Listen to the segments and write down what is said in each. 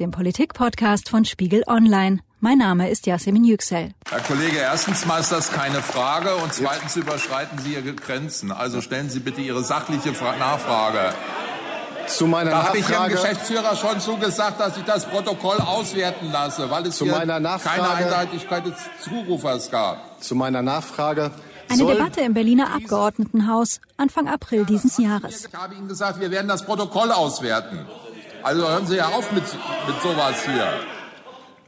dem Politik-Podcast von Spiegel Online. Mein Name ist Yasemin Yüksel. Herr Kollege, erstens mal ist das keine Frage und zweitens überschreiten Sie Ihre Grenzen. Also stellen Sie bitte Ihre sachliche Nachfrage. Zu meiner da habe ich Ihrem Geschäftsführer schon zugesagt, dass ich das Protokoll auswerten lasse, weil es zu hier keine Eindeutigkeit des Zurufers gab. Zu meiner Nachfrage. Eine Debatte im Berliner Abgeordnetenhaus Anfang April dieses Jahres. Ich habe Ihnen gesagt, wir werden das Protokoll auswerten. Also hören Sie ja auf mit, mit sowas hier.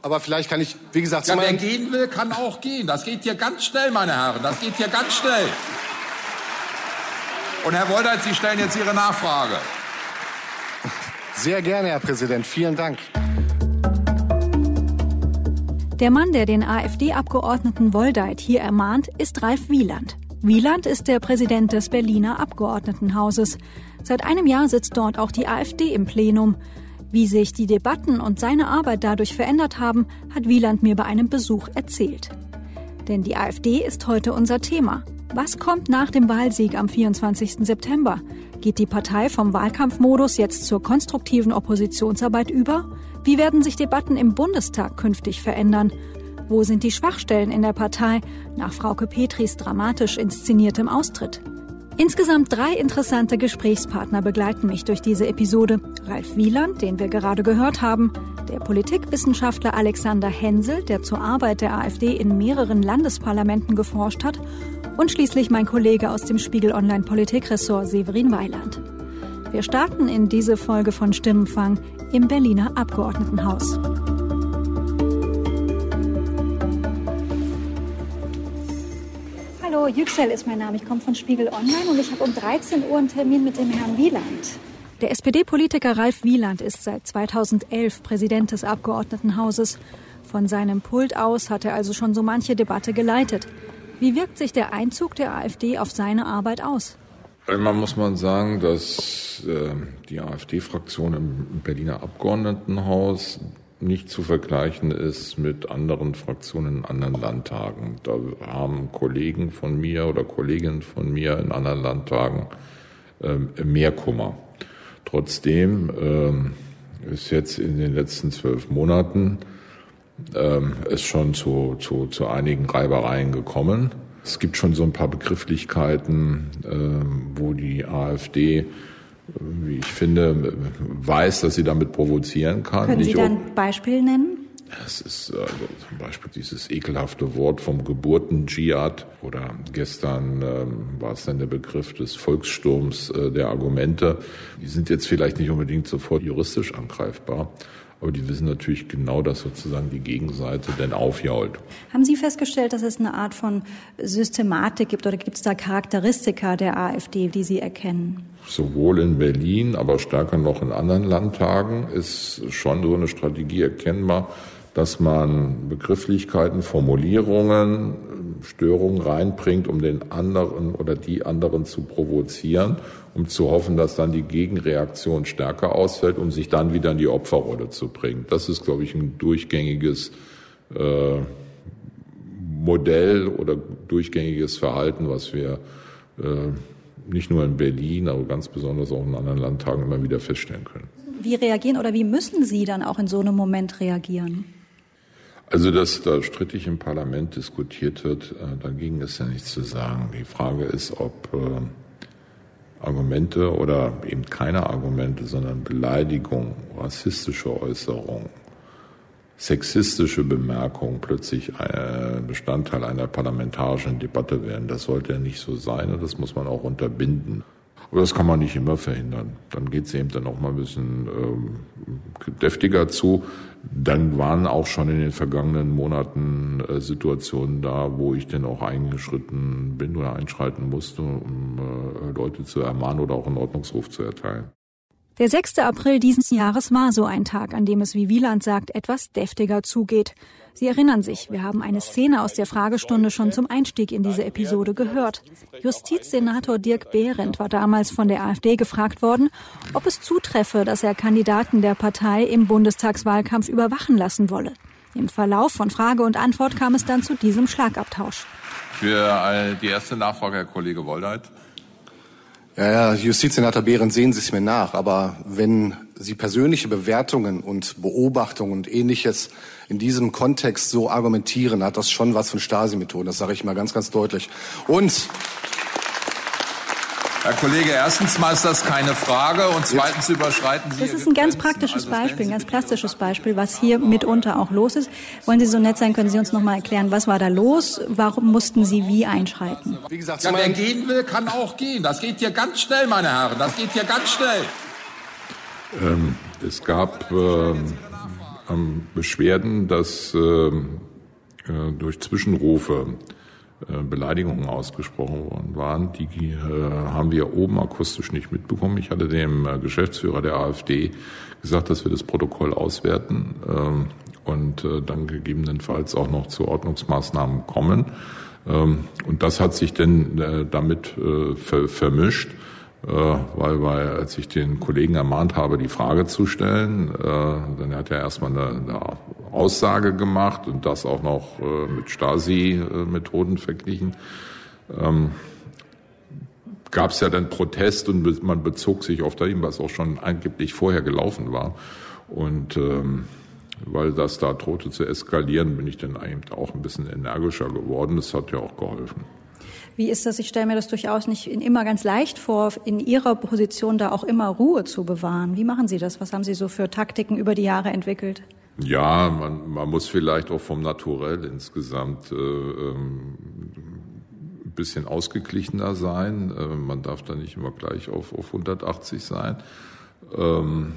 Aber vielleicht kann ich, wie gesagt, ja, wer gehen will, kann auch gehen. Das geht hier ganz schnell, meine Herren. Das geht hier ganz schnell. Und Herr Woldert, Sie stellen jetzt Ihre Nachfrage. Sehr gerne, Herr Präsident. Vielen Dank. Der Mann, der den AfD-Abgeordneten Woldeit hier ermahnt, ist Ralf Wieland. Wieland ist der Präsident des Berliner Abgeordnetenhauses. Seit einem Jahr sitzt dort auch die AfD im Plenum. Wie sich die Debatten und seine Arbeit dadurch verändert haben, hat Wieland mir bei einem Besuch erzählt. Denn die AfD ist heute unser Thema. Was kommt nach dem Wahlsieg am 24. September? Geht die Partei vom Wahlkampfmodus jetzt zur konstruktiven Oppositionsarbeit über? Wie werden sich Debatten im Bundestag künftig verändern? Wo sind die Schwachstellen in der Partei nach Frauke Petris dramatisch inszeniertem Austritt? Insgesamt drei interessante Gesprächspartner begleiten mich durch diese Episode. Ralf Wieland, den wir gerade gehört haben, der Politikwissenschaftler Alexander Hensel, der zur Arbeit der AfD in mehreren Landesparlamenten geforscht hat, und schließlich mein Kollege aus dem Spiegel Online Politikressort Severin Weiland. Wir starten in diese Folge von Stimmenfang im Berliner Abgeordnetenhaus. Hallo, Yüksel ist mein Name. Ich komme von Spiegel Online und ich habe um 13 Uhr einen Termin mit dem Herrn Wieland. Der SPD-Politiker Ralf Wieland ist seit 2011 Präsident des Abgeordnetenhauses. Von seinem Pult aus hat er also schon so manche Debatte geleitet. Wie wirkt sich der Einzug der AfD auf seine Arbeit aus? Einmal muss man sagen, dass äh, die AfD-Fraktion im Berliner Abgeordnetenhaus nicht zu vergleichen ist mit anderen Fraktionen in anderen Landtagen. Da haben Kollegen von mir oder Kolleginnen von mir in anderen Landtagen äh, mehr Kummer. Trotzdem äh, ist jetzt in den letzten zwölf Monaten äh, es schon zu, zu, zu einigen Reibereien gekommen. Es gibt schon so ein paar Begrifflichkeiten, äh, wo die AfD wie ich finde, weiß, dass sie damit provozieren kann. Können Sie da ein Beispiel nennen? Es ist also zum Beispiel dieses ekelhafte Wort vom Geburten-Dschihad oder gestern ähm, war es dann der Begriff des Volkssturms äh, der Argumente. Die sind jetzt vielleicht nicht unbedingt sofort juristisch angreifbar, aber die wissen natürlich genau, dass sozusagen die Gegenseite denn aufjault. Haben Sie festgestellt, dass es eine Art von Systematik gibt oder gibt es da Charakteristika der AfD, die Sie erkennen? Sowohl in Berlin, aber stärker noch in anderen Landtagen ist schon so eine Strategie erkennbar, dass man Begrifflichkeiten, Formulierungen, Störungen reinbringt, um den anderen oder die anderen zu provozieren, um zu hoffen, dass dann die Gegenreaktion stärker ausfällt, um sich dann wieder in die Opferrolle zu bringen. Das ist, glaube ich, ein durchgängiges äh, Modell oder durchgängiges Verhalten, was wir äh, nicht nur in Berlin, aber ganz besonders auch in anderen Landtagen immer wieder feststellen können. Wie reagieren oder wie müssen Sie dann auch in so einem Moment reagieren? Also, dass da strittig im Parlament diskutiert wird, äh, dagegen ist ja nichts zu sagen. Die Frage ist, ob äh, Argumente oder eben keine Argumente, sondern Beleidigung, rassistische Äußerungen, sexistische Bemerkungen plötzlich äh, Bestandteil einer parlamentarischen Debatte werden. Das sollte ja nicht so sein und das muss man auch unterbinden. Aber das kann man nicht immer verhindern. Dann geht es eben dann auch mal ein bisschen ähm, deftiger zu. Dann waren auch schon in den vergangenen Monaten äh, Situationen da, wo ich dann auch eingeschritten bin oder einschreiten musste, um äh, Leute zu ermahnen oder auch einen Ordnungsruf zu erteilen. Der 6. April dieses Jahres war so ein Tag, an dem es, wie Wieland sagt, etwas deftiger zugeht. Sie erinnern sich, wir haben eine Szene aus der Fragestunde schon zum Einstieg in diese Episode gehört. Justizsenator Dirk Behrendt war damals von der AfD gefragt worden, ob es zutreffe, dass er Kandidaten der Partei im Bundestagswahlkampf überwachen lassen wolle. Im Verlauf von Frage und Antwort kam es dann zu diesem Schlagabtausch. Für die erste Nachfrage, Herr Kollege Woldeit. Ja, ja, Justizsenator Behrendt, sehen Sie es mir nach. Aber wenn Sie persönliche Bewertungen und Beobachtungen und ähnliches in diesem Kontext so argumentieren, hat das schon was von Stasi-Methoden. Das sage ich mal ganz, ganz deutlich. Und Herr Kollege, erstens mal ist das keine Frage und zweitens überschreiten Sie. Das ist ein ganz praktisches also Beispiel, ein ganz plastisches Beispiel, was hier mitunter auch los ist. Wollen Sie so nett sein, können Sie uns noch mal erklären, was war da los? Warum mussten Sie wie einschreiten? Wie gesagt, ja, wer gehen will, kann auch gehen. Das geht hier ganz schnell, meine Herren. Das geht hier ganz schnell. Ähm, es gab ähm, Beschwerden, dass ähm, äh, durch Zwischenrufe äh, Beleidigungen ausgesprochen worden waren. Die äh, haben wir oben akustisch nicht mitbekommen. Ich hatte dem äh, Geschäftsführer der AfD gesagt, dass wir das Protokoll auswerten ähm, und dann gegebenenfalls auch noch zu Ordnungsmaßnahmen kommen. Ähm, und das hat sich denn damit vermischt. Äh, weil, weil als ich den Kollegen ermahnt habe, die Frage zu stellen, äh, dann hat er erstmal eine, eine Aussage gemacht und das auch noch äh, mit Stasi-Methoden verglichen. Ähm, gab es ja dann Protest und man bezog sich auf das, was auch schon angeblich vorher gelaufen war. Und ähm, weil das da drohte zu eskalieren, bin ich dann eigentlich auch ein bisschen energischer geworden. Das hat ja auch geholfen. Wie ist das? Ich stelle mir das durchaus nicht immer ganz leicht vor, in Ihrer Position da auch immer Ruhe zu bewahren. Wie machen Sie das? Was haben Sie so für Taktiken über die Jahre entwickelt? Ja, man, man muss vielleicht auch vom Naturell insgesamt äh, ähm, ein bisschen ausgeglichener sein. Äh, man darf da nicht immer gleich auf, auf 180 sein. Ähm,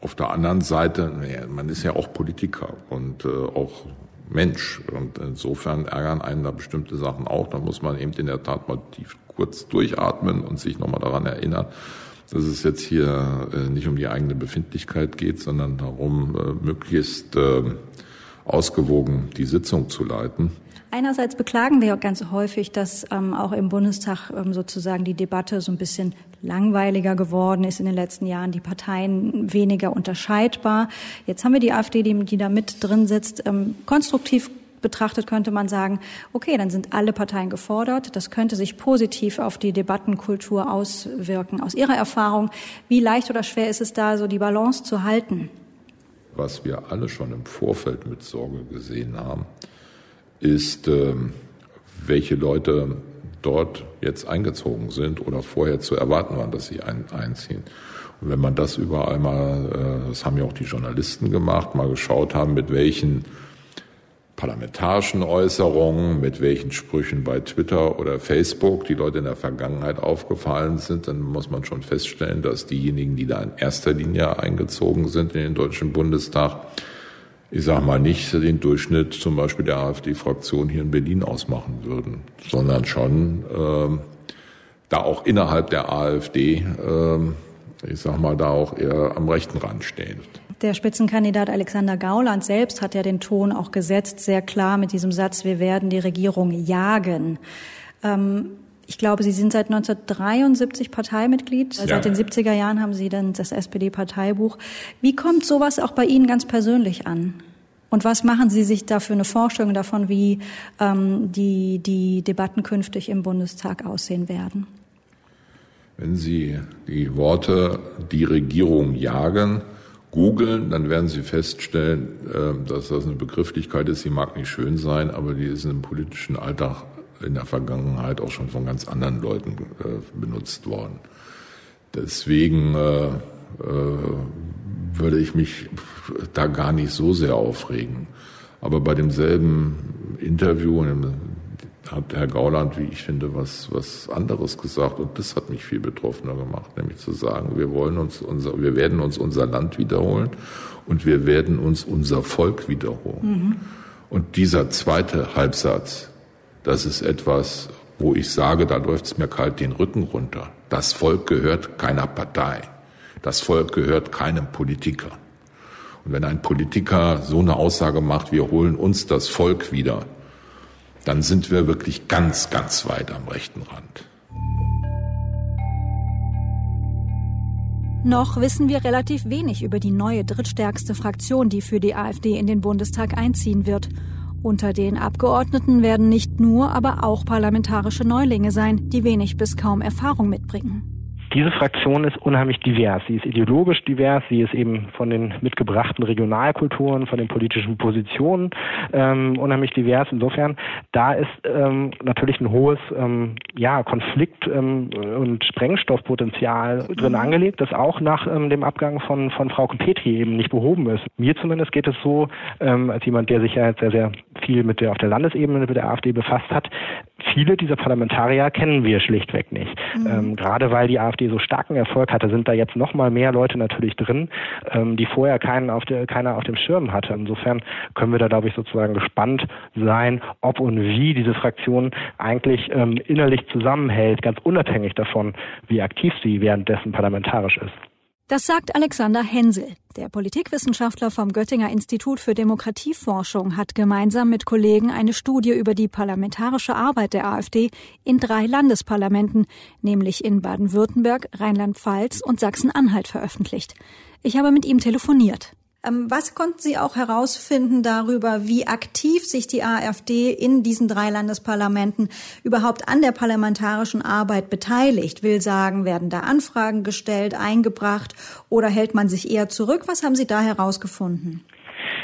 auf der anderen Seite, man ist ja auch Politiker und äh, auch Mensch. Und insofern ärgern einen da bestimmte Sachen auch. Da muss man eben in der Tat mal tief kurz durchatmen und sich nochmal daran erinnern, dass es jetzt hier äh, nicht um die eigene Befindlichkeit geht, sondern darum, äh, möglichst äh, ausgewogen die Sitzung zu leiten. Einerseits beklagen wir ganz häufig, dass ähm, auch im Bundestag ähm, sozusagen die Debatte so ein bisschen langweiliger geworden ist in den letzten Jahren, die Parteien weniger unterscheidbar. Jetzt haben wir die AfD, die, die da mit drin sitzt. Ähm, konstruktiv betrachtet könnte man sagen, okay, dann sind alle Parteien gefordert. Das könnte sich positiv auf die Debattenkultur auswirken. Aus Ihrer Erfahrung, wie leicht oder schwer ist es da, so die Balance zu halten? Was wir alle schon im Vorfeld mit Sorge gesehen haben, ist, ähm, welche Leute dort jetzt eingezogen sind oder vorher zu erwarten waren, dass sie ein, einziehen. Und wenn man das überall mal, äh, das haben ja auch die Journalisten gemacht, mal geschaut haben, mit welchen parlamentarischen Äußerungen, mit welchen Sprüchen bei Twitter oder Facebook die Leute in der Vergangenheit aufgefallen sind, dann muss man schon feststellen, dass diejenigen, die da in erster Linie eingezogen sind in den Deutschen Bundestag, ich sage mal nicht den Durchschnitt zum Beispiel der AfD-Fraktion hier in Berlin ausmachen würden, sondern schon ähm, da auch innerhalb der AfD, ähm, ich sage mal, da auch eher am rechten Rand stehen. Der Spitzenkandidat Alexander Gauland selbst hat ja den Ton auch gesetzt, sehr klar mit diesem Satz, wir werden die Regierung jagen. Ähm, ich glaube, Sie sind seit 1973 Parteimitglied. Ja. Seit den 70er Jahren haben Sie dann das SPD-Parteibuch. Wie kommt sowas auch bei Ihnen ganz persönlich an? Und was machen Sie sich da für eine Vorstellung davon, wie ähm, die, die Debatten künftig im Bundestag aussehen werden? Wenn Sie die Worte die Regierung jagen, googeln, dann werden Sie feststellen, äh, dass das eine Begrifflichkeit ist, die mag nicht schön sein, aber die ist im politischen Alltag in der Vergangenheit auch schon von ganz anderen Leuten äh, benutzt worden. Deswegen äh, äh, würde ich mich da gar nicht so sehr aufregen. Aber bei demselben Interview hat Herr Gauland, wie ich finde, was, was anderes gesagt. Und das hat mich viel betroffener gemacht, nämlich zu sagen, wir wollen uns unser, wir werden uns unser Land wiederholen und wir werden uns unser Volk wiederholen. Mhm. Und dieser zweite Halbsatz, das ist etwas, wo ich sage, da läuft es mir kalt den Rücken runter. Das Volk gehört keiner Partei. Das Volk gehört keinem Politiker. Und wenn ein Politiker so eine Aussage macht, wir holen uns das Volk wieder, dann sind wir wirklich ganz, ganz weit am rechten Rand. Noch wissen wir relativ wenig über die neue drittstärkste Fraktion, die für die AfD in den Bundestag einziehen wird. Unter den Abgeordneten werden nicht nur, aber auch parlamentarische Neulinge sein, die wenig bis kaum Erfahrung mitbringen. Diese Fraktion ist unheimlich divers. Sie ist ideologisch divers, sie ist eben von den mitgebrachten Regionalkulturen, von den politischen Positionen ähm, unheimlich divers. Insofern, da ist ähm, natürlich ein hohes ähm, ja, Konflikt- ähm, und Sprengstoffpotenzial drin mhm. angelegt, das auch nach ähm, dem Abgang von, von Frau Petri eben nicht behoben ist. Mir zumindest geht es so, als jemand, der sich ja jetzt sehr, sehr viel mit der auf der Landesebene mit der AfD befasst hat, viele dieser Parlamentarier kennen wir schlichtweg nicht. Mhm. Gerade weil die AfD so starken Erfolg hatte, sind da jetzt noch mal mehr Leute natürlich drin, ähm, die vorher keinen auf der, keiner auf dem Schirm hatte. Insofern können wir da, glaube ich, sozusagen gespannt sein, ob und wie diese Fraktion eigentlich ähm, innerlich zusammenhält, ganz unabhängig davon, wie aktiv sie währenddessen parlamentarisch ist. Das sagt Alexander Hensel. Der Politikwissenschaftler vom Göttinger Institut für Demokratieforschung hat gemeinsam mit Kollegen eine Studie über die parlamentarische Arbeit der AfD in drei Landesparlamenten, nämlich in Baden-Württemberg, Rheinland-Pfalz und Sachsen-Anhalt veröffentlicht. Ich habe mit ihm telefoniert. Ähm, was konnten Sie auch herausfinden darüber, wie aktiv sich die AfD in diesen drei Landesparlamenten überhaupt an der parlamentarischen Arbeit beteiligt? Will sagen, werden da Anfragen gestellt, eingebracht oder hält man sich eher zurück? Was haben Sie da herausgefunden?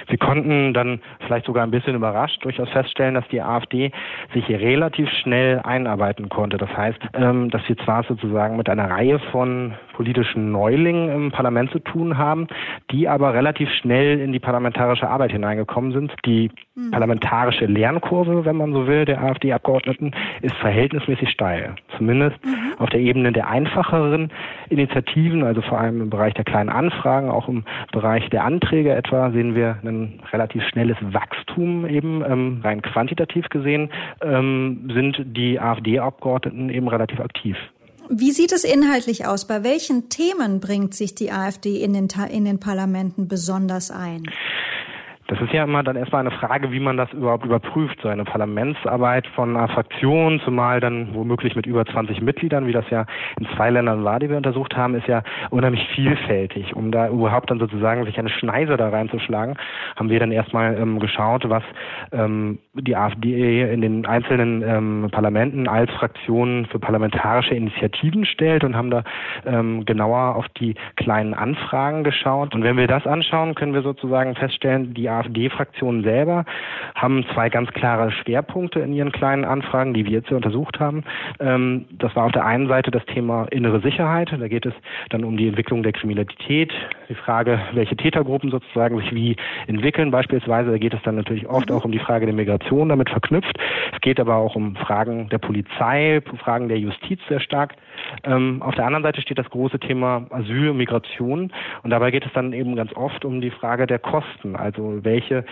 Wir konnten dann vielleicht sogar ein bisschen überrascht durchaus feststellen, dass die AfD sich relativ schnell einarbeiten konnte. Das heißt, ähm, dass wir zwar sozusagen mit einer Reihe von politischen Neulingen im Parlament zu tun haben, die aber relativ schnell in die parlamentarische Arbeit hineingekommen sind. Die mhm. parlamentarische Lernkurve, wenn man so will, der AfD-Abgeordneten ist verhältnismäßig steil. Zumindest mhm. auf der Ebene der einfacheren Initiativen, also vor allem im Bereich der kleinen Anfragen, auch im Bereich der Anträge etwa, sehen wir ein relativ schnelles Wachstum eben, ähm, rein quantitativ gesehen, ähm, sind die AfD-Abgeordneten eben relativ aktiv. Wie sieht es inhaltlich aus? Bei welchen Themen bringt sich die AfD in den, in den Parlamenten besonders ein? Das ist ja immer dann erstmal eine Frage, wie man das überhaupt überprüft, so eine Parlamentsarbeit von einer Fraktion, zumal dann womöglich mit über 20 Mitgliedern, wie das ja in zwei Ländern war, die wir untersucht haben, ist ja unheimlich vielfältig. Um da überhaupt dann sozusagen sich eine Schneise da reinzuschlagen, haben wir dann erstmal ähm, geschaut, was ähm, die AfD in den einzelnen ähm, Parlamenten als Fraktion für parlamentarische Initiativen stellt und haben da ähm, genauer auf die kleinen Anfragen geschaut. Und wenn wir das anschauen, können wir sozusagen feststellen, die AfD-Fraktionen selber haben zwei ganz klare Schwerpunkte in ihren kleinen Anfragen, die wir jetzt hier untersucht haben. Ähm, das war auf der einen Seite das Thema innere Sicherheit. Da geht es dann um die Entwicklung der Kriminalität, die Frage, welche Tätergruppen sozusagen sich wie entwickeln beispielsweise. Da geht es dann natürlich oft auch um die Frage der Migration damit verknüpft. Es geht aber auch um Fragen der Polizei, Fragen der Justiz sehr stark. Ähm, auf der anderen Seite steht das große Thema Asyl Migration. Und dabei geht es dann eben ganz oft um die Frage der Kosten. Also welche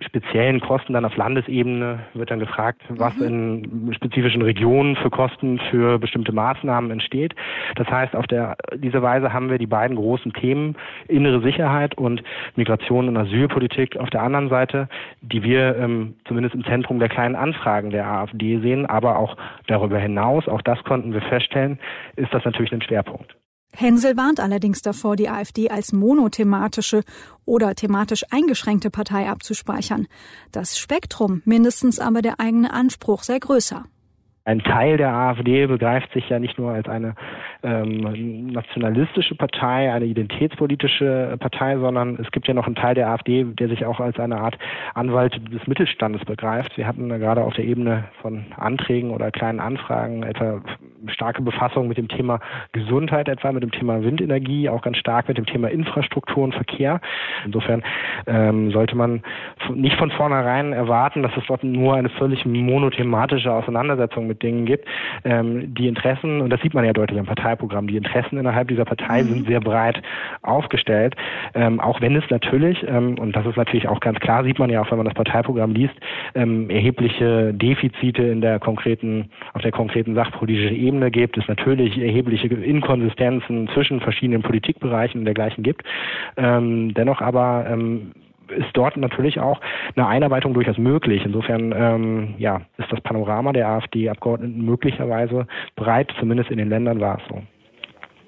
speziellen Kosten dann auf Landesebene wird dann gefragt, was mhm. in spezifischen Regionen für Kosten für bestimmte Maßnahmen entsteht. Das heißt, auf der, diese Weise haben wir die beiden großen Themen innere Sicherheit und Migration und Asylpolitik auf der anderen Seite, die wir ähm, zumindest im Zentrum der kleinen Anfragen der AfD sehen, aber auch darüber hinaus, auch das konnten wir feststellen, ist das natürlich ein Schwerpunkt. Hensel warnt allerdings davor, die AfD als monothematische oder thematisch eingeschränkte Partei abzuspeichern. Das Spektrum, mindestens aber der eigene Anspruch sei größer ein Teil der AfD begreift sich ja nicht nur als eine ähm, nationalistische Partei, eine identitätspolitische Partei, sondern es gibt ja noch einen Teil der AfD, der sich auch als eine Art Anwalt des Mittelstandes begreift. Wir hatten gerade auf der Ebene von Anträgen oder kleinen Anfragen etwa starke Befassung mit dem Thema Gesundheit, etwa mit dem Thema Windenergie, auch ganz stark mit dem Thema Infrastruktur und Verkehr. Insofern ähm, sollte man nicht von vornherein erwarten, dass es dort nur eine völlig monothematische Auseinandersetzung mit Dingen gibt. Ähm, die Interessen, und das sieht man ja deutlich am Partei Parteiprogramm. Die Interessen innerhalb dieser Partei mhm. sind sehr breit aufgestellt, ähm, auch wenn es natürlich, ähm, und das ist natürlich auch ganz klar, sieht man ja auch, wenn man das Parteiprogramm liest, ähm, erhebliche Defizite in der konkreten, auf der konkreten sachpolitischen Ebene gibt, es natürlich erhebliche Inkonsistenzen zwischen verschiedenen Politikbereichen und dergleichen gibt. Ähm, dennoch aber ähm, ist dort natürlich auch eine Einarbeitung durchaus möglich. Insofern ähm, ja, ist das Panorama der AfD-Abgeordneten möglicherweise breit, zumindest in den Ländern war es so.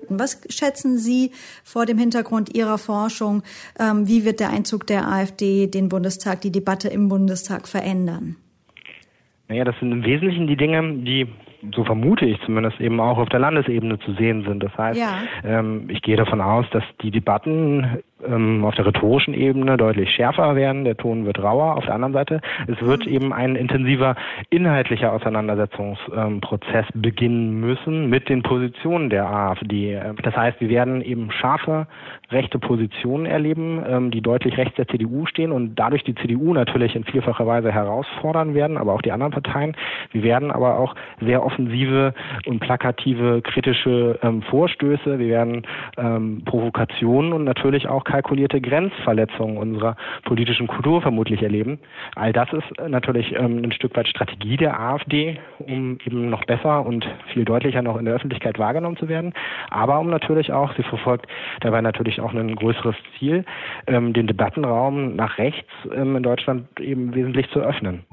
Was schätzen Sie vor dem Hintergrund Ihrer Forschung? Ähm, wie wird der Einzug der AfD den Bundestag, die Debatte im Bundestag verändern? Naja, das sind im Wesentlichen die Dinge, die so vermute ich zumindest eben auch auf der Landesebene zu sehen sind. Das heißt, ja. ähm, ich gehe davon aus, dass die Debatten ähm, auf der rhetorischen Ebene deutlich schärfer werden, der Ton wird rauer. Auf der anderen Seite, es wird mhm. eben ein intensiver inhaltlicher Auseinandersetzungsprozess ähm, beginnen müssen mit den Positionen der AfD. Das heißt, wir werden eben scharfe rechte Positionen erleben, ähm, die deutlich rechts der CDU stehen und dadurch die CDU natürlich in vielfacher Weise herausfordern werden, aber auch die anderen Parteien. Wir werden aber auch sehr offensive und plakative kritische ähm, Vorstöße, wir werden ähm, Provokationen und natürlich auch kalkulierte Grenzverletzungen unserer politischen Kultur vermutlich erleben. All das ist natürlich ähm, ein Stück weit Strategie der AfD, um eben noch besser und viel deutlicher noch in der Öffentlichkeit wahrgenommen zu werden. Aber um natürlich auch, sie verfolgt dabei natürlich auch ein größeres Ziel, ähm, den Debattenraum nach rechts ähm, in Deutschland eben wesentlich zu öffnen.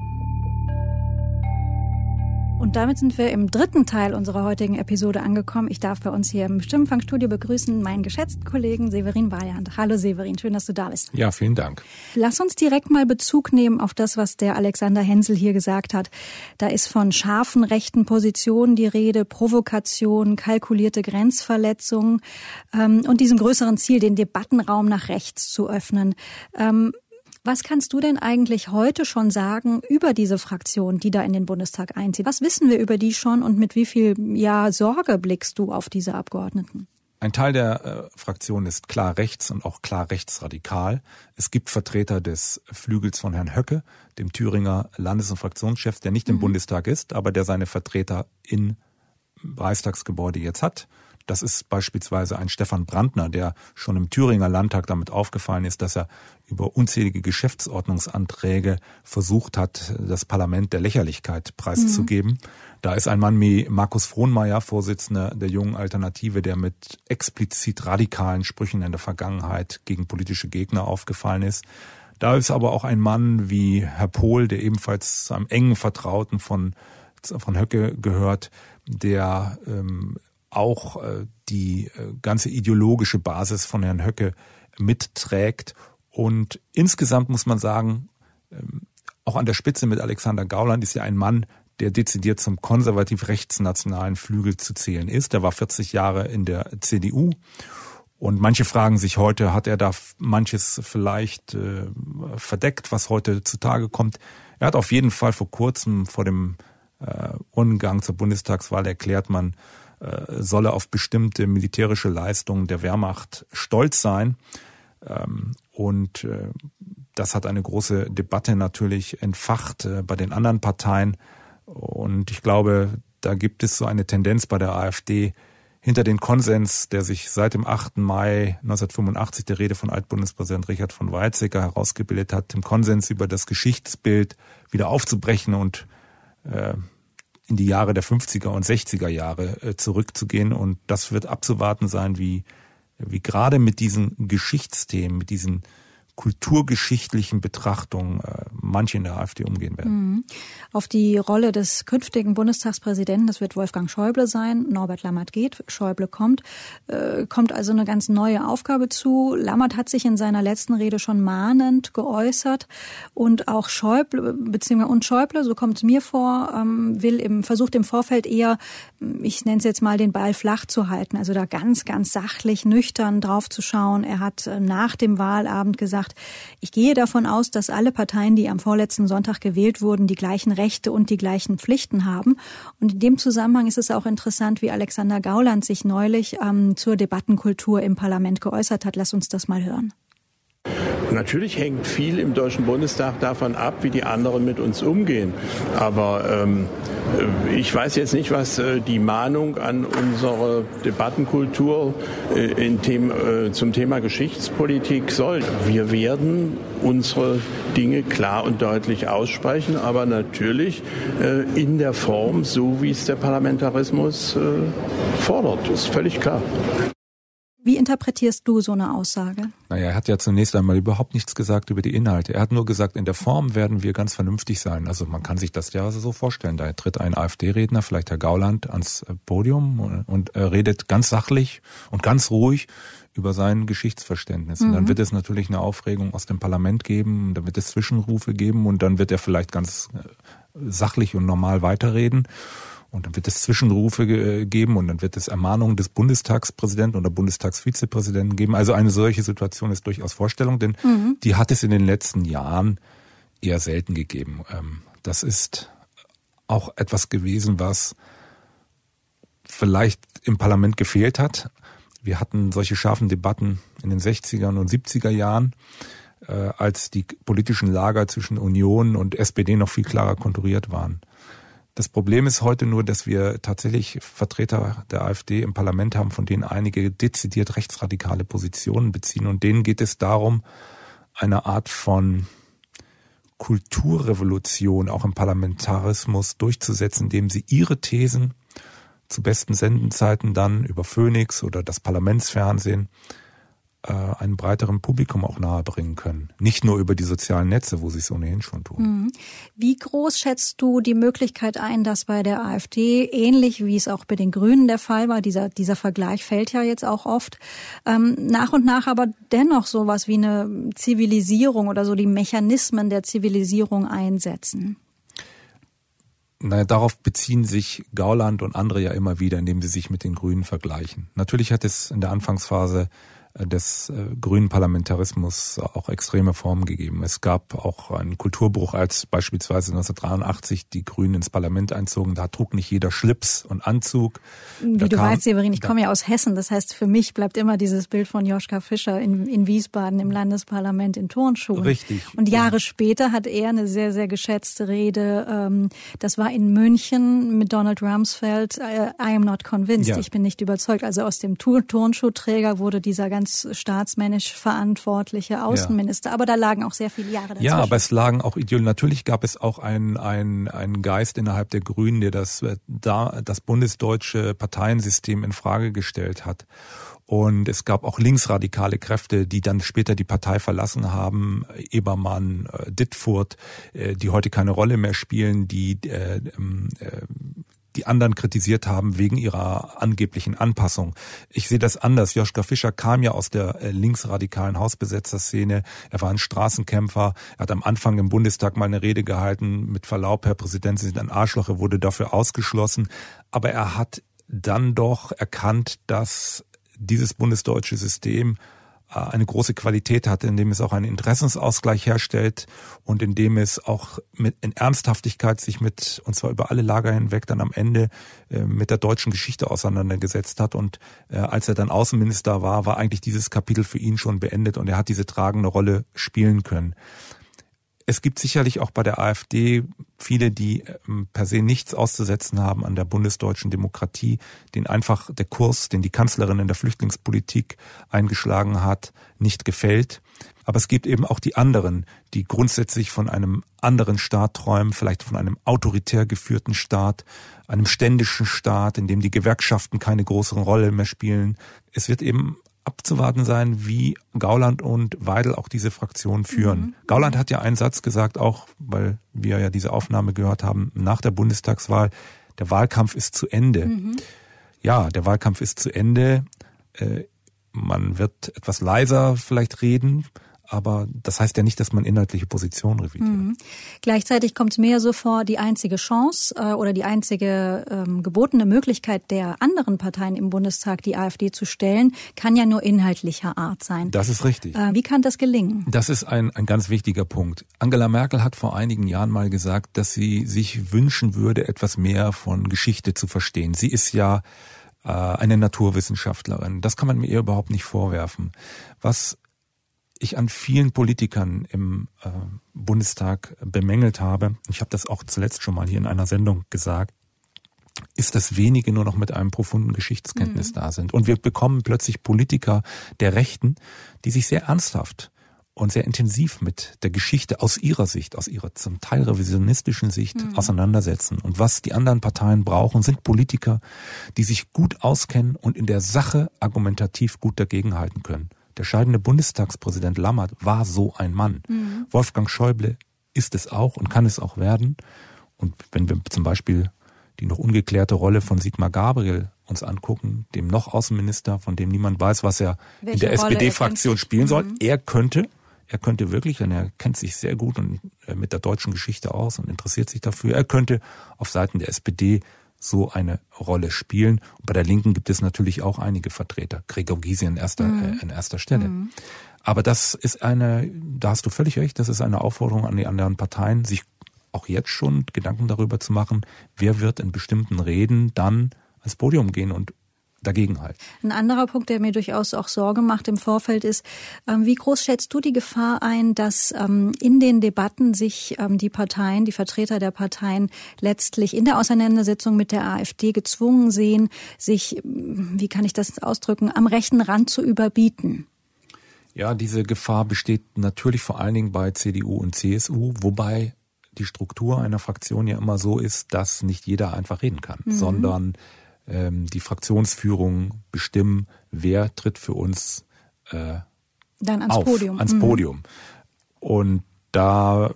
Und damit sind wir im dritten Teil unserer heutigen Episode angekommen. Ich darf bei uns hier im Stimmenfangstudio begrüßen meinen geschätzten Kollegen Severin Bayernd. Hallo Severin, schön, dass du da bist. Ja, vielen Dank. Lass uns direkt mal Bezug nehmen auf das, was der Alexander Hensel hier gesagt hat. Da ist von scharfen rechten Positionen die Rede, Provokation, kalkulierte Grenzverletzungen ähm, und diesem größeren Ziel, den Debattenraum nach rechts zu öffnen. Ähm, was kannst du denn eigentlich heute schon sagen über diese Fraktion, die da in den Bundestag einzieht? Was wissen wir über die schon und mit wie viel ja, Sorge blickst du auf diese Abgeordneten? Ein Teil der äh, Fraktion ist klar rechts und auch klar rechtsradikal. Es gibt Vertreter des Flügels von Herrn Höcke, dem Thüringer Landes- und Fraktionschef, der nicht im mhm. Bundestag ist, aber der seine Vertreter in Reichstagsgebäude jetzt hat. Das ist beispielsweise ein Stefan Brandner, der schon im Thüringer Landtag damit aufgefallen ist, dass er über unzählige Geschäftsordnungsanträge versucht hat, das Parlament der Lächerlichkeit preiszugeben. Mhm. Da ist ein Mann wie Markus Frohnmeier, Vorsitzender der jungen Alternative, der mit explizit radikalen Sprüchen in der Vergangenheit gegen politische Gegner aufgefallen ist. Da ist aber auch ein Mann wie Herr Pohl, der ebenfalls zu einem engen Vertrauten von, von Höcke gehört, der ähm, auch äh, die äh, ganze ideologische Basis von Herrn Höcke mitträgt. Und insgesamt muss man sagen, ähm, auch an der Spitze mit Alexander Gauland ist ja ein Mann, der dezidiert zum konservativ rechtsnationalen Flügel zu zählen ist. Er war 40 Jahre in der CDU. Und manche fragen sich heute, hat er da manches vielleicht äh, verdeckt, was heute zutage kommt? Er hat auf jeden Fall vor kurzem vor dem äh, Umgang zur Bundestagswahl erklärt, man solle auf bestimmte militärische Leistungen der Wehrmacht stolz sein. Ähm, und äh, das hat eine große Debatte natürlich entfacht äh, bei den anderen Parteien. Und ich glaube, da gibt es so eine Tendenz bei der AfD, hinter den Konsens, der sich seit dem 8. Mai 1985 der Rede von Altbundespräsident Richard von Weizsäcker herausgebildet hat, dem Konsens über das Geschichtsbild wieder aufzubrechen und äh, in die Jahre der 50er und 60er Jahre äh, zurückzugehen. Und das wird abzuwarten sein, wie, wie gerade mit diesen Geschichtsthemen, mit diesen kulturgeschichtlichen Betrachtung äh, manche in der AfD umgehen werden. Mhm. Auf die Rolle des künftigen Bundestagspräsidenten, das wird Wolfgang Schäuble sein. Norbert Lammert geht, Schäuble kommt. Äh, kommt also eine ganz neue Aufgabe zu. Lammert hat sich in seiner letzten Rede schon mahnend geäußert und auch Schäuble, beziehungsweise und Schäuble, so kommt es mir vor, ähm, will im, versucht im Vorfeld eher, ich nenne es jetzt mal, den Ball flach zu halten. Also da ganz, ganz sachlich, nüchtern drauf zu schauen. Er hat äh, nach dem Wahlabend gesagt, gesagt, ich gehe davon aus, dass alle Parteien, die am vorletzten Sonntag gewählt wurden, die gleichen Rechte und die gleichen Pflichten haben. Und in dem Zusammenhang ist es auch interessant, wie Alexander Gauland sich neulich ähm, zur Debattenkultur im Parlament geäußert hat. Lass uns das mal hören. Natürlich hängt viel im Deutschen Bundestag davon ab, wie die anderen mit uns umgehen. Aber ähm, äh, ich weiß jetzt nicht, was äh, die Mahnung an unsere Debattenkultur äh, in Thema, äh, zum Thema Geschichtspolitik soll. Wir werden unsere Dinge klar und deutlich aussprechen, aber natürlich äh, in der Form, so wie es der Parlamentarismus äh, fordert. Das ist völlig klar. Wie interpretierst du so eine Aussage? Naja, er hat ja zunächst einmal überhaupt nichts gesagt über die Inhalte. Er hat nur gesagt, in der Form werden wir ganz vernünftig sein. Also man kann sich das ja so vorstellen. Da tritt ein AfD-Redner, vielleicht Herr Gauland, ans Podium und, und redet ganz sachlich und ganz ruhig über sein Geschichtsverständnis. Und dann mhm. wird es natürlich eine Aufregung aus dem Parlament geben, dann wird es Zwischenrufe geben und dann wird er vielleicht ganz äh, sachlich und normal weiterreden. Und dann wird es Zwischenrufe äh, geben und dann wird es Ermahnungen des Bundestagspräsidenten oder Bundestagsvizepräsidenten geben. Also eine solche Situation ist durchaus Vorstellung, denn mhm. die hat es in den letzten Jahren eher selten gegeben. Ähm, das ist auch etwas gewesen, was vielleicht im Parlament gefehlt hat. Wir hatten solche scharfen Debatten in den 60er und 70er Jahren, äh, als die politischen Lager zwischen Union und SPD noch viel klarer konturiert waren. Das Problem ist heute nur, dass wir tatsächlich Vertreter der AfD im Parlament haben, von denen einige dezidiert rechtsradikale Positionen beziehen. Und denen geht es darum, eine Art von Kulturrevolution auch im Parlamentarismus durchzusetzen, indem sie ihre Thesen zu besten Sendenzeiten dann über Phoenix oder das Parlamentsfernsehen äh, einem breiteren Publikum auch nahebringen können. Nicht nur über die sozialen Netze, wo sie es ohnehin schon tun. Mhm. Wie groß schätzt du die Möglichkeit ein, dass bei der AfD, ähnlich wie es auch bei den Grünen der Fall war, dieser, dieser Vergleich fällt ja jetzt auch oft, ähm, nach und nach aber dennoch sowas wie eine Zivilisierung oder so die Mechanismen der Zivilisierung einsetzen? Naja, darauf beziehen sich Gauland und andere ja immer wieder, indem sie sich mit den Grünen vergleichen. Natürlich hat es in der Anfangsphase des äh, grünen Parlamentarismus auch extreme Formen gegeben. Es gab auch einen Kulturbruch, als beispielsweise 1983 die Grünen ins Parlament einzogen. Da trug nicht jeder Schlips und Anzug. Wie da du kam, weißt, Severin, ich komme ja aus Hessen. Das heißt, für mich bleibt immer dieses Bild von Joschka Fischer in, in Wiesbaden im Landesparlament in Turnschuhen. Richtig. Und Jahre später hat er eine sehr, sehr geschätzte Rede. Ähm, das war in München mit Donald Rumsfeld. I am not convinced. Ja. Ich bin nicht überzeugt. Also aus dem Turnschuhträger wurde dieser ganz ganz staatsmännisch verantwortliche Außenminister. Ja. Aber da lagen auch sehr viele Jahre dazwischen. Ja, aber es lagen auch Ideologien. Natürlich gab es auch einen, einen, einen Geist innerhalb der Grünen, der das, äh, da, das bundesdeutsche Parteiensystem in Frage gestellt hat. Und es gab auch linksradikale Kräfte, die dann später die Partei verlassen haben, Ebermann, äh, Dittfurt, äh, die heute keine Rolle mehr spielen, die äh, ähm, äh, die anderen kritisiert haben wegen ihrer angeblichen Anpassung. Ich sehe das anders. Joschka Fischer kam ja aus der äh, linksradikalen Hausbesetzerszene. Er war ein Straßenkämpfer. Er hat am Anfang im Bundestag mal eine Rede gehalten. Mit Verlaub, Herr Präsident, Sie sind ein Arschloch. Er wurde dafür ausgeschlossen. Aber er hat dann doch erkannt, dass dieses bundesdeutsche System eine große Qualität hat, indem es auch einen Interessensausgleich herstellt und indem es auch mit in Ernsthaftigkeit sich mit, und zwar über alle Lager hinweg, dann am Ende äh, mit der deutschen Geschichte auseinandergesetzt hat. Und äh, als er dann Außenminister war, war eigentlich dieses Kapitel für ihn schon beendet und er hat diese tragende Rolle spielen können. Es gibt sicherlich auch bei der AfD viele, die ähm, per se nichts auszusetzen haben an der bundesdeutschen Demokratie, den einfach der Kurs, den die Kanzlerin in der Flüchtlingspolitik eingeschlagen hat, nicht gefällt. Aber es gibt eben auch die anderen, die grundsätzlich von einem anderen Staat träumen, vielleicht von einem autoritär geführten Staat, einem ständischen Staat, in dem die Gewerkschaften keine größere Rolle mehr spielen. Es wird eben abzuwarten sein, wie Gauland und Weidel auch diese Fraktion führen. Mhm. Gauland hat ja einen Satz gesagt, auch weil wir ja diese Aufnahme gehört haben, nach der Bundestagswahl, der Wahlkampf ist zu Ende. Mhm. Ja, der Wahlkampf ist zu Ende. Äh, man wird etwas leiser vielleicht reden, aber das heißt ja nicht, dass man inhaltliche Positionen revidiert. Mhm. Gleichzeitig kommt es mir so vor, die einzige Chance äh, oder die einzige ähm, gebotene Möglichkeit der anderen Parteien im Bundestag, die AfD zu stellen, kann ja nur inhaltlicher Art sein. Das ist richtig. Äh, wie kann das gelingen? Das ist ein, ein ganz wichtiger Punkt. Angela Merkel hat vor einigen Jahren mal gesagt, dass sie sich wünschen würde, etwas mehr von Geschichte zu verstehen. Sie ist ja äh, eine Naturwissenschaftlerin. Das kann man mir ihr überhaupt nicht vorwerfen. Was ich an vielen Politikern im äh, Bundestag bemängelt habe, ich habe das auch zuletzt schon mal hier in einer Sendung gesagt, ist, dass wenige nur noch mit einem profunden Geschichtskenntnis mhm. da sind. Und wir bekommen plötzlich Politiker der Rechten, die sich sehr ernsthaft und sehr intensiv mit der Geschichte aus ihrer Sicht, aus ihrer zum Teil revisionistischen Sicht mhm. auseinandersetzen. Und was die anderen Parteien brauchen, sind Politiker, die sich gut auskennen und in der Sache argumentativ gut dagegenhalten können. Der scheidende Bundestagspräsident Lammert war so ein Mann. Mhm. Wolfgang Schäuble ist es auch und kann es auch werden. Und wenn wir zum Beispiel die noch ungeklärte Rolle von Sigmar Gabriel uns angucken, dem noch Außenminister, von dem niemand weiß, was er Welche in der SPD-Fraktion spielen soll, mhm. er könnte er könnte wirklich, denn er kennt sich sehr gut und äh, mit der deutschen Geschichte aus und interessiert sich dafür, er könnte auf Seiten der SPD so eine Rolle spielen. Und bei der Linken gibt es natürlich auch einige Vertreter. Gregor Gysi in erster, mhm. äh, in erster Stelle. Mhm. Aber das ist eine, da hast du völlig recht, das ist eine Aufforderung an die anderen Parteien, sich auch jetzt schon Gedanken darüber zu machen, wer wird in bestimmten Reden dann ans Podium gehen und dagegenhalten. Ein anderer Punkt, der mir durchaus auch Sorge macht im Vorfeld, ist, ähm, wie groß schätzt du die Gefahr ein, dass ähm, in den Debatten sich ähm, die Parteien, die Vertreter der Parteien letztlich in der Auseinandersetzung mit der AfD gezwungen sehen, sich, wie kann ich das ausdrücken, am rechten Rand zu überbieten? Ja, diese Gefahr besteht natürlich vor allen Dingen bei CDU und CSU, wobei die Struktur einer Fraktion ja immer so ist, dass nicht jeder einfach reden kann, mhm. sondern ähm, die Fraktionsführung bestimmen, wer tritt für uns äh, dann ans auf, Podium. Ans mhm. Podium. Und da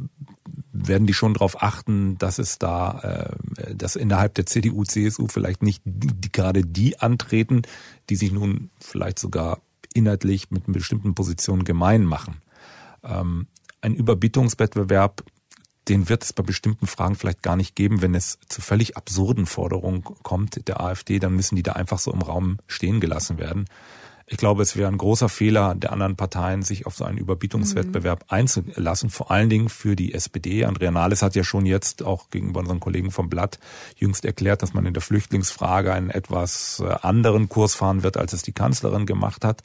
werden die schon darauf achten, dass es da, äh, dass innerhalb der CDU, CSU vielleicht nicht die, gerade die antreten, die sich nun vielleicht sogar inhaltlich mit einer bestimmten Position gemein machen. Ähm, ein Überbietungswettbewerb den wird es bei bestimmten Fragen vielleicht gar nicht geben, wenn es zu völlig absurden Forderungen kommt der AfD, dann müssen die da einfach so im Raum stehen gelassen werden. Ich glaube, es wäre ein großer Fehler der anderen Parteien, sich auf so einen Überbietungswettbewerb mhm. einzulassen, vor allen Dingen für die SPD. Andrea Nahles hat ja schon jetzt auch gegenüber unseren Kollegen vom Blatt jüngst erklärt, dass man in der Flüchtlingsfrage einen etwas äh, anderen Kurs fahren wird, als es die Kanzlerin gemacht hat.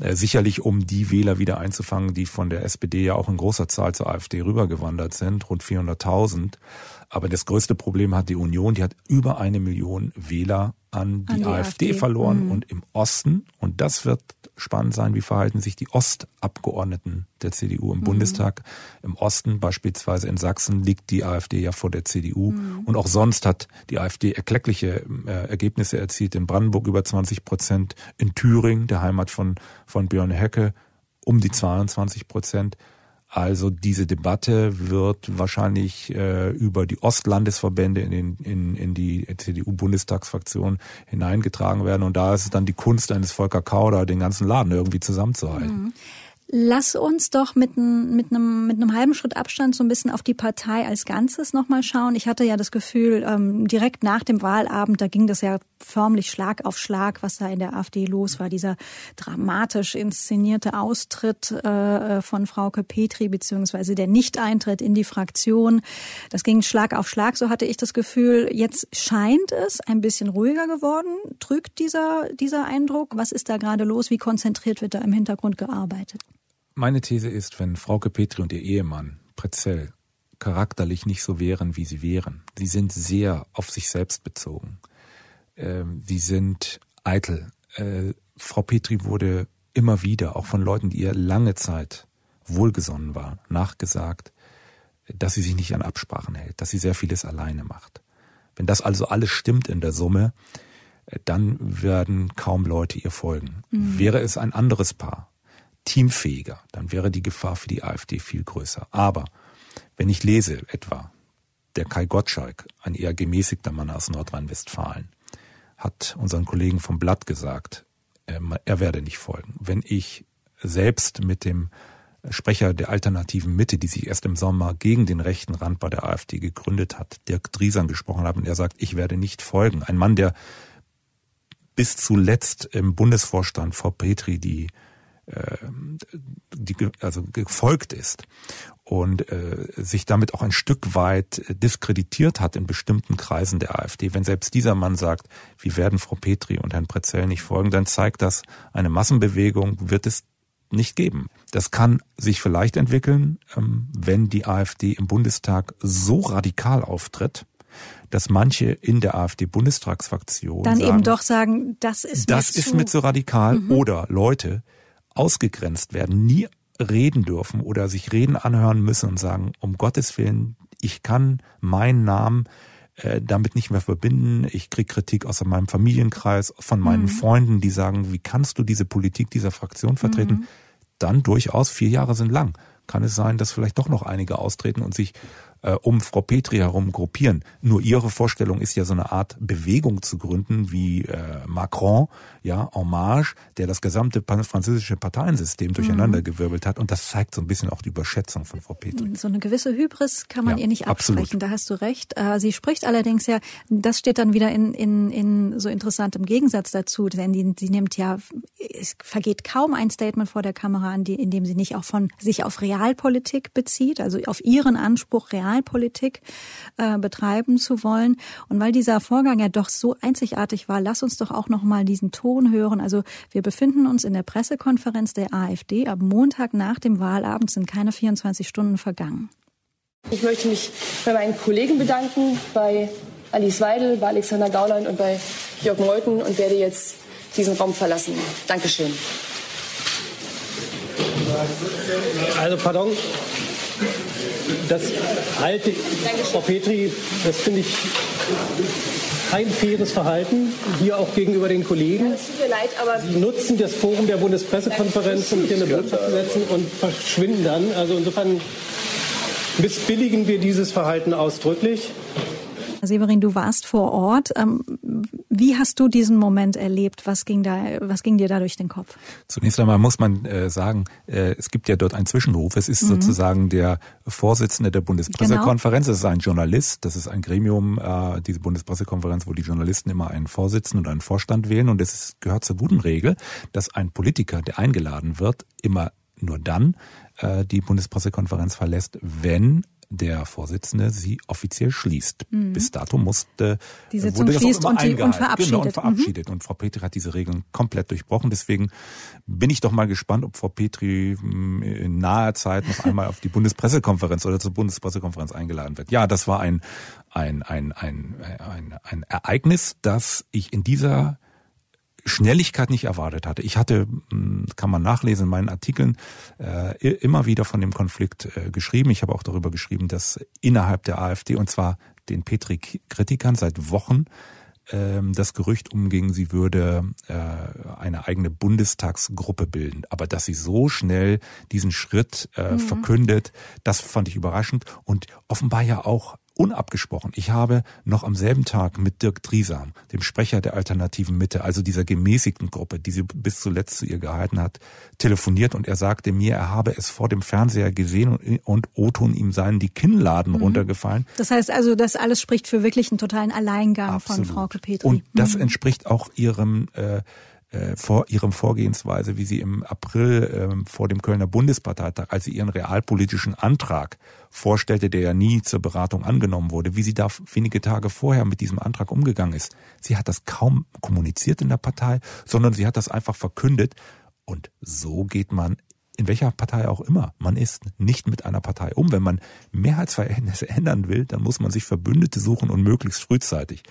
Äh, sicherlich um die Wähler wieder einzufangen, die von der SPD ja auch in großer Zahl zur AfD rübergewandert sind, rund 400.000. Aber das größte Problem hat die Union, die hat über eine Million Wähler an die, an die AfD, AfD, verloren mhm. und im Osten, und das wird spannend sein, wie verhalten sich die Ostabgeordneten der CDU im mhm. Bundestag. Im Osten, beispielsweise in Sachsen, liegt die AfD ja vor der CDU. Mhm. Und auch sonst hat die AfD erkleckliche äh, Ergebnisse erzielt. In Brandenburg über 20 Prozent, in Thüringen, der Heimat von, von Björn Höcke, um die 22 Prozent. Also diese Debatte wird wahrscheinlich äh, über die Ostlandesverbände in, den, in, in die CDU-Bundestagsfraktion hineingetragen werden. Und da ist es dann die Kunst eines Volker Kauder, den ganzen Laden irgendwie zusammenzuhalten. Mhm. Lass uns doch mit, ein, mit, einem, mit einem halben Schritt Abstand so ein bisschen auf die Partei als Ganzes nochmal schauen. Ich hatte ja das Gefühl, ähm, direkt nach dem Wahlabend, da ging das ja förmlich Schlag auf Schlag, was da in der AfD los war. Dieser dramatisch inszenierte Austritt äh, von Frauke Petri, beziehungsweise der Nichteintritt in die Fraktion. Das ging Schlag auf Schlag, so hatte ich das Gefühl. Jetzt scheint es ein bisschen ruhiger geworden. Trügt dieser, dieser Eindruck? Was ist da gerade los? Wie konzentriert wird da im Hintergrund gearbeitet? Meine These ist, wenn Frauke Petri und ihr Ehemann Pretzel charakterlich nicht so wären, wie sie wären, sie sind sehr auf sich selbst bezogen. Ähm, sie sind eitel. Äh, Frau Petri wurde immer wieder, auch von Leuten, die ihr lange Zeit wohlgesonnen waren, nachgesagt, dass sie sich nicht an Absprachen hält, dass sie sehr vieles alleine macht. Wenn das also alles stimmt in der Summe, äh, dann werden kaum Leute ihr folgen. Mhm. Wäre es ein anderes Paar, teamfähiger, dann wäre die Gefahr für die AfD viel größer. Aber wenn ich lese etwa, der Kai Gottschalk, ein eher gemäßigter Mann aus Nordrhein-Westfalen, hat unseren Kollegen vom Blatt gesagt, ähm, er werde nicht folgen. Wenn ich selbst mit dem Sprecher der alternativen Mitte, die sich erst im Sommer gegen den rechten Rand bei der AfD gegründet hat, Dirk Driesan gesprochen habe und er sagt, ich werde nicht folgen. Ein Mann, der bis zuletzt im Bundesvorstand vor Petri die die also gefolgt ist und äh, sich damit auch ein Stück weit diskreditiert hat in bestimmten Kreisen der AfD. Wenn selbst dieser Mann sagt, wir werden Frau Petri und Herrn Prezell nicht folgen, dann zeigt das eine Massenbewegung, wird es nicht geben. Das kann sich vielleicht entwickeln, ähm, wenn die AfD im Bundestag so radikal auftritt, dass manche in der AfD-Bundestagsfraktion dann sagen, eben doch sagen, das ist das mir ist zu. mir zu radikal mhm. oder Leute ausgegrenzt werden, nie reden dürfen oder sich Reden anhören müssen und sagen, um Gottes Willen, ich kann meinen Namen äh, damit nicht mehr verbinden. Ich krieg Kritik aus meinem Familienkreis, von meinen mhm. Freunden, die sagen, wie kannst du diese Politik dieser Fraktion vertreten? Mhm. Dann durchaus vier Jahre sind lang. Kann es sein, dass vielleicht doch noch einige austreten und sich äh, um Frau Petri herum gruppieren. Nur ihre Vorstellung ist ja so eine Art Bewegung zu gründen wie äh, Macron, ja, Marche, der das gesamte französische Parteiensystem durcheinandergewirbelt hat. Und das zeigt so ein bisschen auch die Überschätzung von Frau Petri. So eine gewisse Hybris kann man ja, ihr nicht absprechen, absolut. da hast du recht. Äh, sie spricht allerdings ja, das steht dann wieder in, in, in so interessantem Gegensatz dazu, denn die, sie nimmt ja, es vergeht kaum ein Statement vor der Kamera, in dem sie nicht auch von sich auf Realpolitik bezieht, also auf ihren Anspruch, Realpolitik äh, betreiben zu wollen. Und weil dieser Vorgang ja doch so einzigartig war, lass uns doch auch noch mal diesen Ton hören. Also wir befinden uns in der Pressekonferenz der AfD. Am Montag nach dem Wahlabend sind keine 24 Stunden vergangen. Ich möchte mich bei meinen Kollegen bedanken, bei Alice Weidel, bei Alexander Gauland und bei Jörg Meuthen und werde jetzt diesen Raum verlassen. Dankeschön. Also, pardon, das halte ich, Frau Petri, das finde ich kein faires Verhalten, hier auch gegenüber den Kollegen. Es tut mir leid, aber Sie nutzen das Forum der Bundespressekonferenz, um hier eine Botschaft zu setzen und verschwinden dann. Also insofern missbilligen wir dieses Verhalten ausdrücklich. Severin, du warst vor Ort. Ähm, wie hast du diesen Moment erlebt? Was ging da, was ging dir da durch den Kopf? Zunächst einmal muss man äh, sagen, äh, es gibt ja dort einen Zwischenruf. Es ist mhm. sozusagen der Vorsitzende der Bundespressekonferenz. Genau. Das ist ein Journalist. Das ist ein Gremium, äh, diese Bundespressekonferenz, wo die Journalisten immer einen Vorsitzenden und einen Vorstand wählen. Und es ist, gehört zur guten Regel, dass ein Politiker, der eingeladen wird, immer nur dann die Bundespressekonferenz verlässt, wenn der Vorsitzende sie offiziell schließt. Mhm. Bis dato musste die Sitzung wurde schließt und, die, und verabschiedet. Genau, und verabschiedet. Mhm. Und Frau Petri hat diese Regeln komplett durchbrochen. Deswegen bin ich doch mal gespannt, ob Frau Petri hm, in naher Zeit noch einmal auf die Bundespressekonferenz oder zur Bundespressekonferenz eingeladen wird. Ja, das war ein ein ein ein ein, ein Ereignis, das ich in dieser Schnelligkeit nicht erwartet hatte. Ich hatte, hm, kann man nachlesen in meinen Artikeln, äh, immer wieder von dem Konflikt äh, geschrieben. Ich habe auch darüber geschrieben, dass innerhalb der AfD, und zwar den Petri-Kritikern seit Wochen, ähm, das Gerücht umging, sie würde äh, eine eigene Bundestagsgruppe bilden. Aber dass sie so schnell diesen Schritt mhm. verkündet, das fand ich überraschend und offenbar ja auch unabgesprochen. Ich habe noch am selben Tag mit Dirk Driesam, dem Sprecher der alternativen Mitte, also dieser gemäßigten Gruppe, die sie bis zuletzt zu ihr gehalten hat, telefoniert und er sagte mir, er habe es vor dem Fernseher gesehen und, und Oton ihm seien die Kinnladen mhm. runtergefallen. Das heißt also, das alles spricht für wirklich einen totalen Alleingang Absolut. von Frau Petri. Und das mhm. entspricht auch ihrem äh, äh, vor ihrem Vorgehensweise, wie sie im April äh, vor dem Kölner Bundesparteitag, als sie ihren realpolitischen Antrag vorstellte, der ja nie zur Beratung angenommen wurde, wie sie da wenige Tage vorher mit diesem Antrag umgegangen ist. Sie hat das kaum kommuniziert in der Partei, sondern sie hat das einfach verkündet. Und so geht man in welcher Partei auch immer. Man ist nicht mit einer Partei um. Wenn man Mehrheitsverhältnisse ändern will, dann muss man sich Verbündete suchen und möglichst frühzeitig.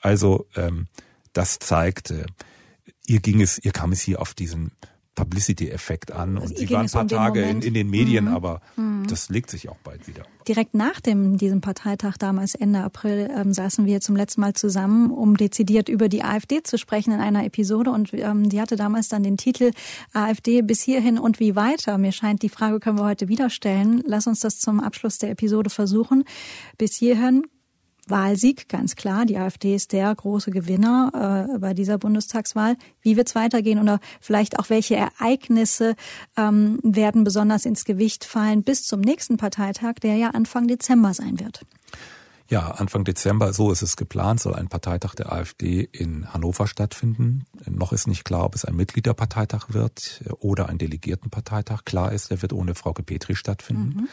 Also ähm, das zeigt, äh, ihr ging es, ihr kam es hier auf diesen Publicity-Effekt an also und sie waren ein paar um Tage in, in, den Medien, mhm. aber mhm. das legt sich auch bald wieder. Direkt nach dem, diesem Parteitag damals Ende April ähm, saßen wir zum letzten Mal zusammen, um dezidiert über die AfD zu sprechen in einer Episode und ähm, die hatte damals dann den Titel AfD bis hierhin und wie weiter. Mir scheint, die Frage können wir heute wieder stellen. Lass uns das zum Abschluss der Episode versuchen. Bis hierhin Wahlsieg, ganz klar. Die AfD ist der große Gewinner äh, bei dieser Bundestagswahl. Wie wird es weitergehen oder vielleicht auch welche Ereignisse ähm, werden besonders ins Gewicht fallen bis zum nächsten Parteitag, der ja Anfang Dezember sein wird? Ja, Anfang Dezember, so ist es geplant, soll ein Parteitag der AfD in Hannover stattfinden. Noch ist nicht klar, ob es ein Mitgliederparteitag wird oder ein Delegiertenparteitag. Klar ist, er wird ohne Frauke Petri stattfinden. Mhm.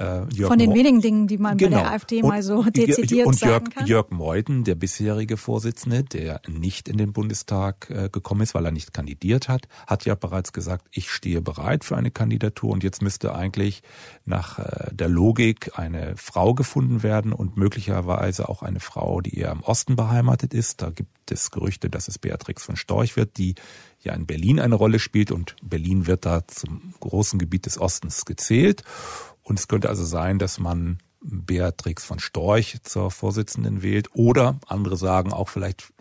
Äh, Jörg Von den Mo wenigen Dingen, die man genau. bei der AfD und, mal so dezidiert und Jörg, sagen kann. Jörg Meuthen, der bisherige Vorsitzende, der nicht in den Bundestag äh, gekommen ist, weil er nicht kandidiert hat, hat ja bereits gesagt, ich stehe bereit für eine Kandidatur und jetzt müsste eigentlich nach äh, der Logik eine Frau gefunden werden und möglicherweise auch eine Frau, die eher im Osten beheimatet ist. Da gibt es Gerüchte, dass es Beatrix von Storch wird, die ja in Berlin eine Rolle spielt und Berlin wird da zum großen Gebiet des Ostens gezählt. Und es könnte also sein, dass man Beatrix von Storch zur Vorsitzenden wählt oder andere sagen auch vielleicht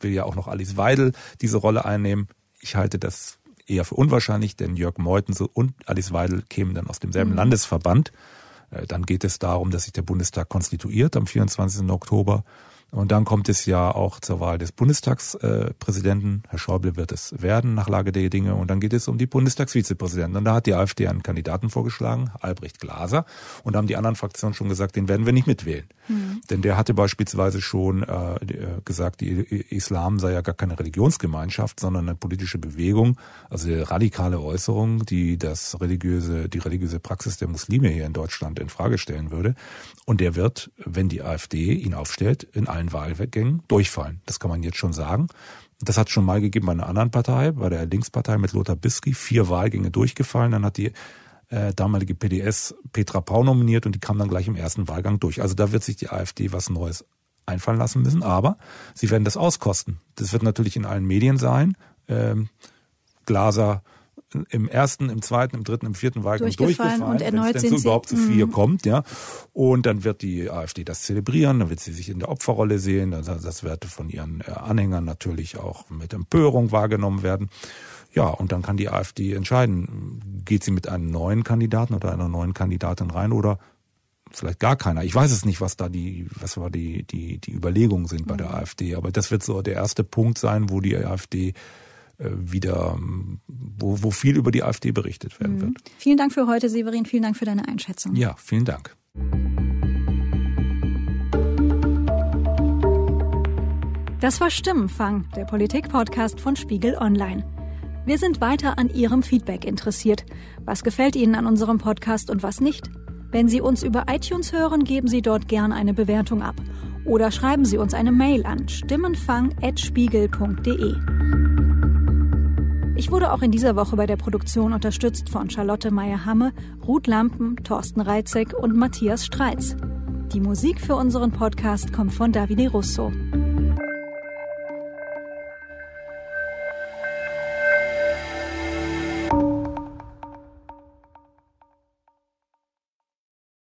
will ja auch noch Alice Weidel diese Rolle einnehmen. Ich halte das eher für unwahrscheinlich, denn Jörg Meuthen und Alice Weidel kämen dann aus demselben mhm. Landesverband. Äh, dann geht es darum, dass sich der Bundestag konstituiert am 24. Oktober und dann kommt es ja auch zur Wahl des Bundestagspräsidenten. Herr Schäuble wird es werden nach Lage der Dinge. Und dann geht es um die Bundestagsvizepräsidenten. Und da hat die AfD einen Kandidaten vorgeschlagen, Albrecht Glaser. Und da haben die anderen Fraktionen schon gesagt, den werden wir nicht mitwählen. Mhm. Denn der hatte beispielsweise schon äh, äh gesagt, die Islam sei ja gar keine Religionsgemeinschaft, sondern eine politische Bewegung. Also eine radikale Äußerung, die das religiöse, die religiöse Praxis der Muslime hier in Deutschland in Frage stellen würde. Und der wird, wenn die AfD ihn aufstellt, in allen Wahlgängen durchfallen. Das kann man jetzt schon sagen. Das hat schon mal gegeben bei einer anderen Partei, bei der Linkspartei mit Lothar Bisky, vier Wahlgänge durchgefallen. Dann hat die äh, damalige PDS Petra Pau nominiert und die kam dann gleich im ersten Wahlgang durch. Also da wird sich die AfD was Neues einfallen lassen müssen, aber sie werden das auskosten. Das wird natürlich in allen Medien sein. Ähm, Glaser im ersten, im zweiten, im dritten, im vierten Wahlgang durchgefallen, und erneut wenn es denn so überhaupt zu vier mhm. kommt, ja. Und dann wird die AfD das zelebrieren, dann wird sie sich in der Opferrolle sehen, das wird von ihren äh, Anhängern natürlich auch mit Empörung wahrgenommen werden. Ja, und dann kann die AfD entscheiden, geht sie mit einem neuen Kandidaten oder einer neuen Kandidatin rein oder vielleicht gar keiner. Ich weiß es nicht, was da die, was war die, die, die Überlegungen sind bei der mhm. AfD, aber das wird so der erste Punkt sein, wo die AfD wieder, wo, wo viel über die AfD berichtet werden mhm. wird. Vielen Dank für heute, Severin. Vielen Dank für deine Einschätzung. Ja, vielen Dank. Das war Stimmenfang, der Politik-Podcast von Spiegel Online. Wir sind weiter an Ihrem Feedback interessiert. Was gefällt Ihnen an unserem Podcast und was nicht? Wenn Sie uns über iTunes hören, geben Sie dort gern eine Bewertung ab. Oder schreiben Sie uns eine Mail an stimmenfang.spiegel.de. Ich wurde auch in dieser Woche bei der Produktion unterstützt von Charlotte Meyer-Hamme, Ruth Lampen, Thorsten Reitzek und Matthias Streitz. Die Musik für unseren Podcast kommt von Davide Russo.